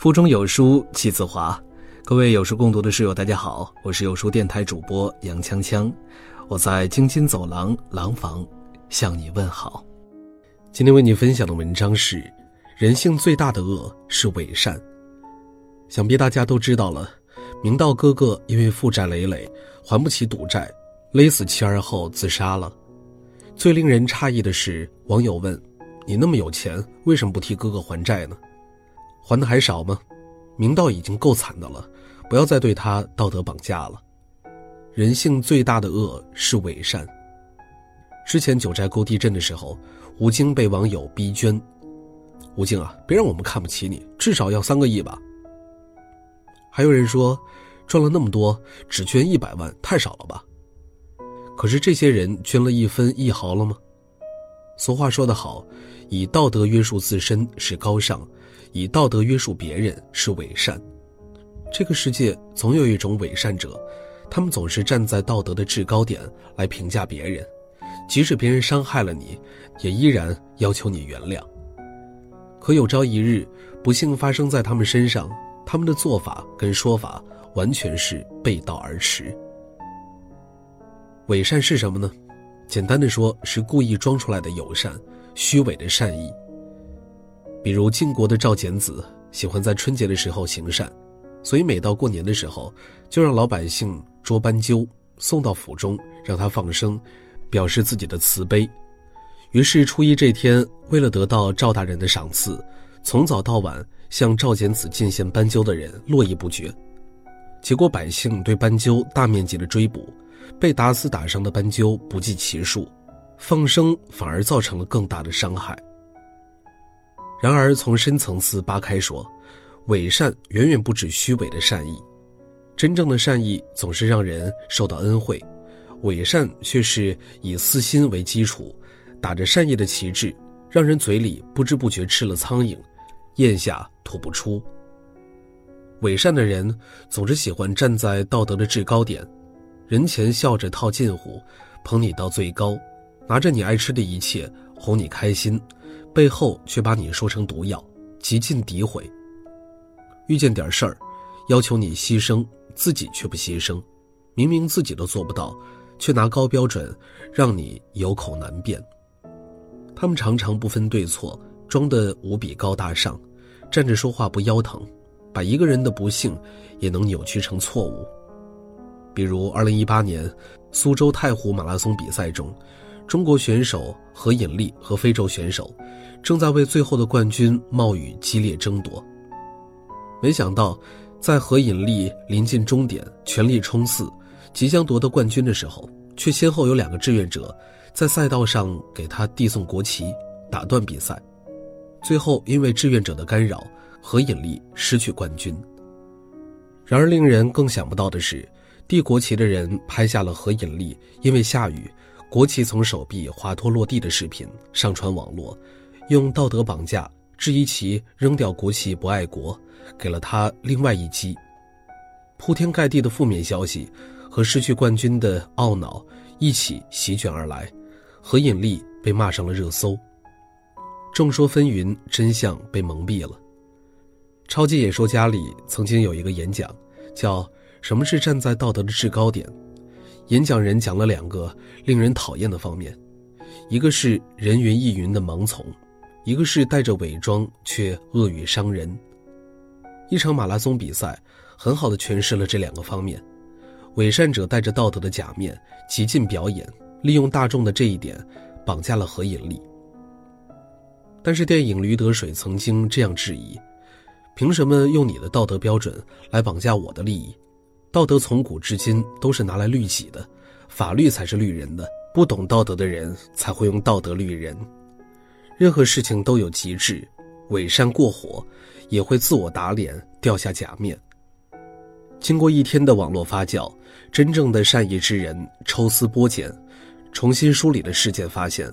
腹中有书气自华，各位有书共读的室友，大家好，我是有书电台主播杨锵锵，我在京津走廊廊坊向你问好。今天为你分享的文章是：人性最大的恶是伪善。想必大家都知道了，明道哥哥因为负债累累，还不起赌债，勒死妻儿后自杀了。最令人诧异的是，网友问：“你那么有钱，为什么不替哥哥还债呢？”还的还少吗？明道已经够惨的了，不要再对他道德绑架了。人性最大的恶是伪善。之前九寨沟地震的时候，吴京被网友逼捐。吴京啊，别让我们看不起你，至少要三个亿吧。还有人说，赚了那么多，只捐一百万太少了吧？可是这些人捐了一分一毫了吗？俗话说得好，以道德约束自身是高尚。以道德约束别人是伪善，这个世界总有一种伪善者，他们总是站在道德的制高点来评价别人，即使别人伤害了你，也依然要求你原谅。可有朝一日，不幸发生在他们身上，他们的做法跟说法完全是背道而驰。伪善是什么呢？简单的说，是故意装出来的友善，虚伪的善意。比如晋国的赵简子喜欢在春节的时候行善，所以每到过年的时候，就让老百姓捉斑鸠送到府中，让他放生，表示自己的慈悲。于是初一这天，为了得到赵大人的赏赐，从早到晚向赵简子进献斑鸠的人络绎不绝。结果百姓对斑鸠大面积的追捕，被打死打伤的斑鸠不计其数，放生反而造成了更大的伤害。然而，从深层次扒开说，伪善远远不止虚伪的善意。真正的善意总是让人受到恩惠，伪善却是以私心为基础，打着善意的旗帜，让人嘴里不知不觉吃了苍蝇，咽下吐不出。伪善的人总是喜欢站在道德的制高点，人前笑着套近乎，捧你到最高，拿着你爱吃的一切哄你开心。背后却把你说成毒药，极尽诋毁。遇见点事儿，要求你牺牲，自己却不牺牲，明明自己都做不到，却拿高标准让你有口难辩。他们常常不分对错，装得无比高大上，站着说话不腰疼，把一个人的不幸也能扭曲成错误。比如二零一八年苏州太湖马拉松比赛中。中国选手何引丽和非洲选手正在为最后的冠军冒雨激烈争夺。没想到，在何引丽临近终点、全力冲刺、即将夺得冠军的时候，却先后有两个志愿者在赛道上给他递送国旗，打断比赛。最后，因为志愿者的干扰，何引丽失去冠军。然而，令人更想不到的是，递国旗的人拍下了何引丽因为下雨。国旗从手臂滑脱落地的视频上传网络，用道德绑架质疑其扔掉国旗不爱国，给了他另外一击。铺天盖地的负面消息和失去冠军的懊恼一起席卷而来，何引力被骂上了热搜。众说纷纭，真相被蒙蔽了。超级演说家里曾经有一个演讲，叫“什么是站在道德的制高点”。演讲人讲了两个令人讨厌的方面，一个是人云亦云的盲从，一个是带着伪装却恶语伤人。一场马拉松比赛很好的诠释了这两个方面，伪善者带着道德的假面极尽表演，利用大众的这一点绑架了何引力。但是电影《驴得水》曾经这样质疑：凭什么用你的道德标准来绑架我的利益？道德从古至今都是拿来律己的，法律才是律人的。不懂道德的人才会用道德律人。任何事情都有极致，伪善过火，也会自我打脸，掉下假面。经过一天的网络发酵，真正的善意之人抽丝剥茧，重新梳理了事件，发现，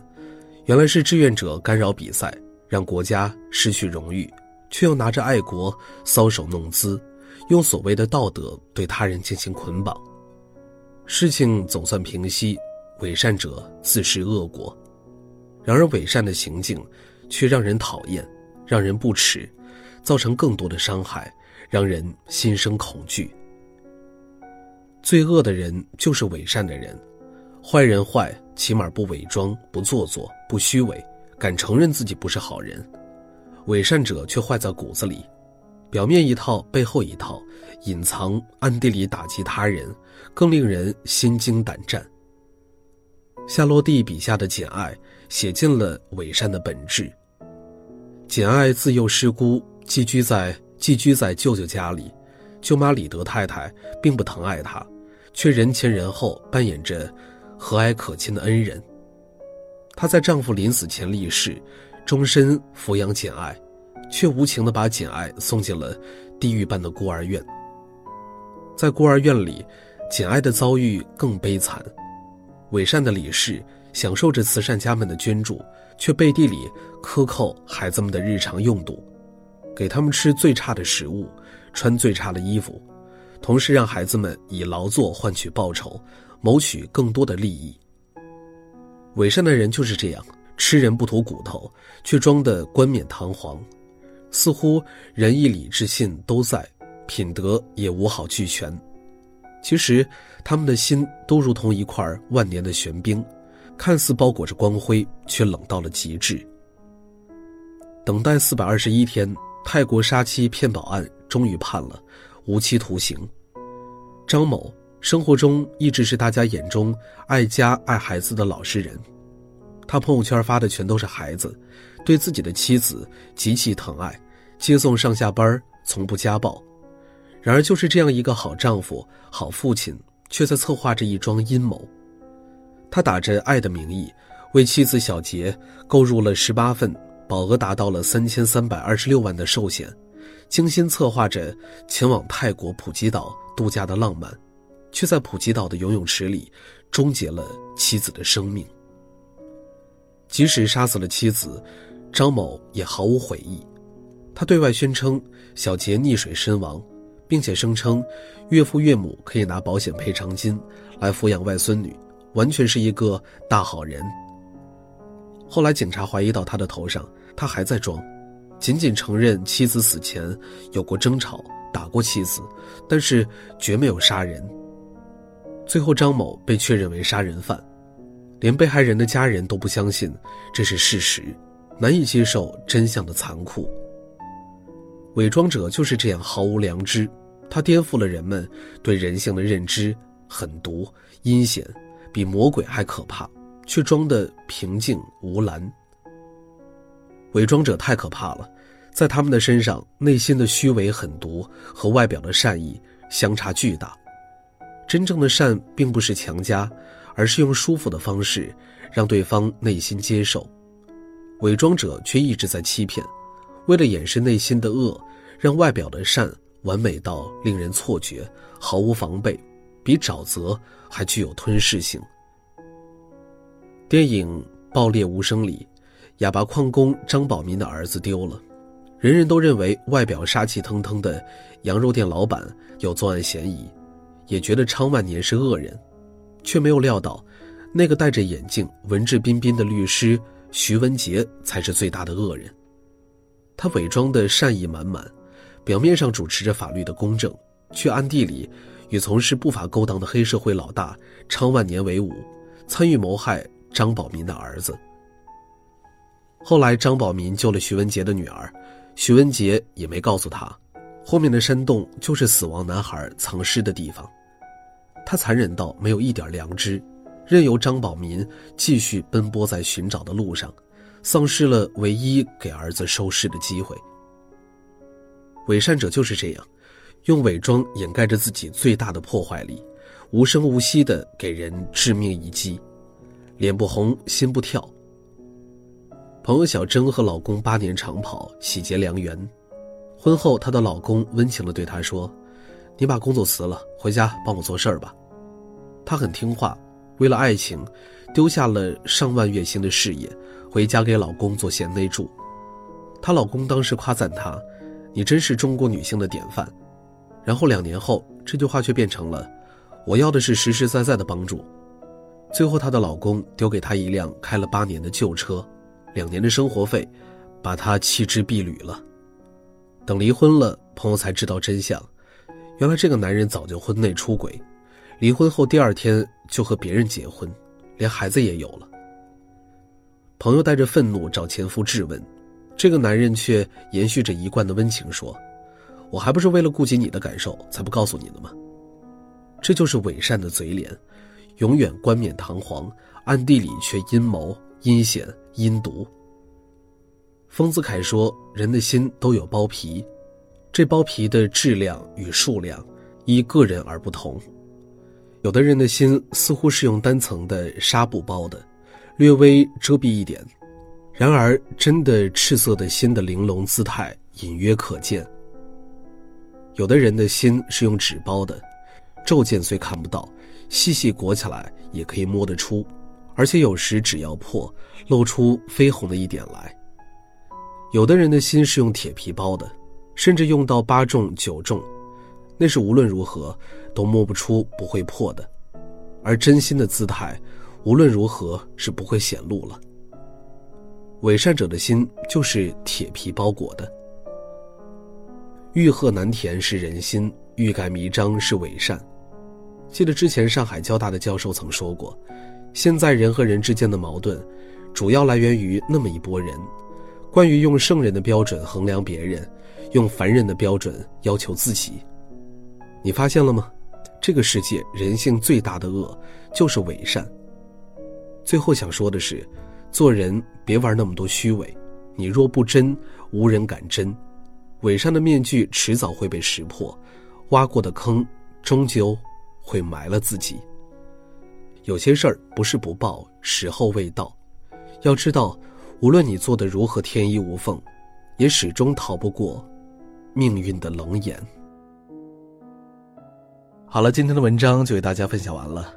原来是志愿者干扰比赛，让国家失去荣誉，却又拿着爱国搔首弄姿。用所谓的道德对他人进行捆绑，事情总算平息，伪善者自食恶果。然而，伪善的行径却让人讨厌，让人不齿，造成更多的伤害，让人心生恐惧。最恶的人就是伪善的人，坏人坏，起码不伪装、不做作、不虚伪，敢承认自己不是好人。伪善者却坏在骨子里，表面一套，背后一套，隐藏，暗地里打击他人，更令人心惊胆战。夏洛蒂笔下的简爱，写尽了伪善的本质。简爱自幼失孤，寄居在寄居在舅舅家里，舅妈李德太太并不疼爱她，却人前人后扮演着和蔼可亲的恩人。她在丈夫临死前立誓。终身抚养简爱，却无情地把简爱送进了地狱般的孤儿院。在孤儿院里，简爱的遭遇更悲惨。伪善的李氏享受着慈善家们的捐助，却背地里克扣孩子们的日常用度，给他们吃最差的食物，穿最差的衣服，同时让孩子们以劳作换取报酬，谋取更多的利益。伪善的人就是这样。吃人不吐骨头，却装得冠冕堂皇，似乎仁义礼智信都在，品德也无好俱全。其实，他们的心都如同一块万年的玄冰，看似包裹着光辉，却冷到了极致。等待四百二十一天，泰国杀妻骗保案终于判了，无期徒刑。张某生活中一直是大家眼中爱家爱孩子的老实人。他朋友圈发的全都是孩子，对自己的妻子极其疼爱，接送上下班从不家暴。然而，就是这样一个好丈夫、好父亲，却在策划着一桩阴谋。他打着爱的名义，为妻子小杰购入了十八份保额达到了三千三百二十六万的寿险，精心策划着前往泰国普吉岛度假的浪漫，却在普吉岛的游泳池里终结了妻子的生命。即使杀死了妻子，张某也毫无悔意。他对外宣称小杰溺水身亡，并且声称岳父岳母可以拿保险赔偿金来抚养外孙女，完全是一个大好人。后来警察怀疑到他的头上，他还在装，仅仅承认妻子死前有过争吵，打过妻子，但是绝没有杀人。最后，张某被确认为杀人犯。连被害人的家人都不相信这是事实，难以接受真相的残酷。伪装者就是这样毫无良知，他颠覆了人们对人性的认知，狠毒、阴险，比魔鬼还可怕，却装得平静无澜。伪装者太可怕了，在他们的身上，内心的虚伪狠毒和外表的善意相差巨大。真正的善并不是强加。而是用舒服的方式，让对方内心接受，伪装者却一直在欺骗，为了掩饰内心的恶，让外表的善完美到令人错觉，毫无防备，比沼泽还具有吞噬性。电影《爆裂无声》里，哑巴矿工张宝民的儿子丢了，人人都认为外表杀气腾腾的羊肉店老板有作案嫌疑，也觉得昌万年是恶人。却没有料到，那个戴着眼镜、文质彬彬的律师徐文杰才是最大的恶人。他伪装的善意满满，表面上主持着法律的公正，却暗地里与从事不法勾当的黑社会老大昌万年为伍，参与谋害张宝民的儿子。后来，张宝民救了徐文杰的女儿，徐文杰也没告诉他，后面的山洞就是死亡男孩藏尸的地方。他残忍到没有一点良知，任由张宝民继续奔波在寻找的路上，丧失了唯一给儿子收尸的机会。伪善者就是这样，用伪装掩盖着自己最大的破坏力，无声无息的给人致命一击，脸不红心不跳。朋友小珍和老公八年长跑，喜结良缘，婚后她的老公温情的对她说。你把工作辞了，回家帮我做事儿吧。她很听话，为了爱情，丢下了上万月薪的事业，回家给老公做贤内助。她老公当时夸赞她：“你真是中国女性的典范。”然后两年后，这句话却变成了：“我要的是实实在在的帮助。”最后，她的老公丢给她一辆开了八年的旧车，两年的生活费，把她弃之敝履了。等离婚了，朋友才知道真相，原来这个男人早就婚内出轨，离婚后第二天就和别人结婚，连孩子也有了。朋友带着愤怒找前夫质问，这个男人却延续着一贯的温情说：“我还不是为了顾及你的感受才不告诉你的吗？”这就是伪善的嘴脸，永远冠冕堂皇，暗地里却阴谋、阴险、阴毒。丰子恺说：“人的心都有包皮，这包皮的质量与数量依个人而不同。有的人的心似乎是用单层的纱布包的。”略微遮蔽一点，然而真的赤色的心的玲珑姿态隐约可见。有的人的心是用纸包的，皱见虽看不到，细细裹起来也可以摸得出，而且有时只要破，露出绯红的一点来。有的人的心是用铁皮包的，甚至用到八重九重，那是无论如何都摸不出、不会破的，而真心的姿态。无论如何是不会显露了。伪善者的心就是铁皮包裹的。欲壑难填是人心，欲盖弥彰是伪善。记得之前上海交大的教授曾说过，现在人和人之间的矛盾，主要来源于那么一拨人，关于用圣人的标准衡量别人，用凡人的标准要求自己。你发现了吗？这个世界人性最大的恶，就是伪善。最后想说的是，做人别玩那么多虚伪。你若不真，无人敢真。伪善的面具迟早会被识破，挖过的坑终究会埋了自己。有些事儿不是不报，时候未到。要知道，无论你做的如何天衣无缝，也始终逃不过命运的冷眼。好了，今天的文章就给大家分享完了。